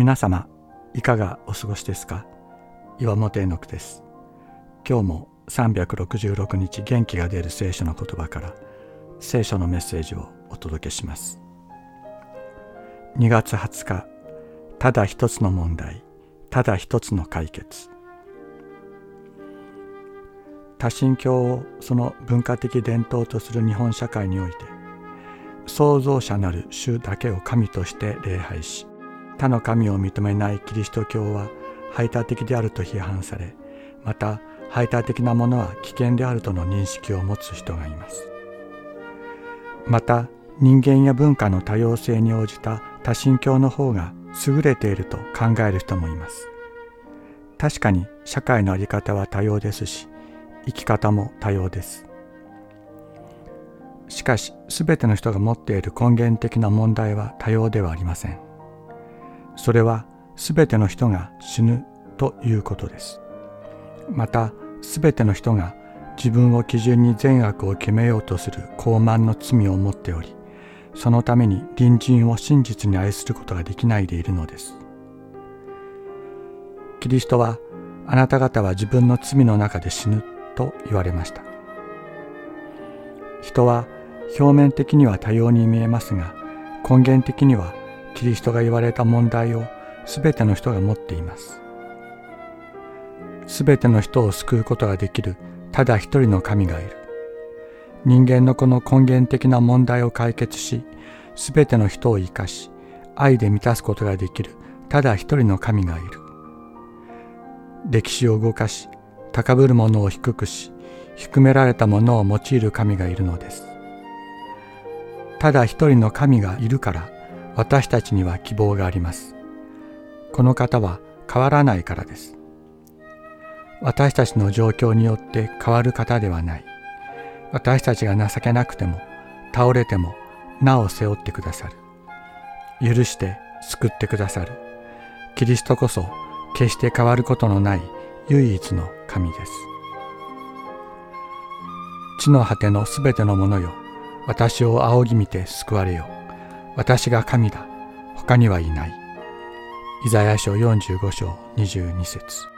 皆様いかがお過ごしですか？岩本絵の句です。今日も366日元気が出る聖書の言葉から聖書のメッセージをお届けします。2月20日ただ一つの問題ただ一つの解決。多神教をその文化的伝統とする日本社会において創造者なる主だけを神として礼拝し他の神を認めないキリスト教は排他的であると批判されまた排他的なものは危険であるとの認識を持つ人がいます。また人間や文化の多様性に応じた多神教の方が優れていると考える人もいます。確かに社会の在り方は多様ですし生き方も多様です。しかし全ての人が持っている根源的な問題は多様ではありません。それは全ての人が死ぬということです。また全ての人が自分を基準に善悪を決めようとする傲慢の罪を持っておりそのために隣人を真実に愛することができないでいるのです。キリストはあなた方は自分の罪の中で死ぬと言われました。人は表面的には多様に見えますが根源的にはキリストが言われた問題を全ての人が持っています。全ての人を救うことができるただ一人の神がいる。人間のこの根源的な問題を解決し全ての人を生かし愛で満たすことができるただ一人の神がいる。歴史を動かし高ぶる者を低くし低められた者を用いる神がいるのです。ただ一人の神がいるから私たちには希望があります。この方は変わらないからです。私たちの状況によって変わる方ではない。私たちが情けなくても倒れてもなお背負ってくださる。許して救ってくださる。キリストこそ決して変わることのない唯一の神です。地の果てのすべてのものよ。私を仰ぎ見て救われよ。私が神だ。他にはいない。イザヤ書45章22節。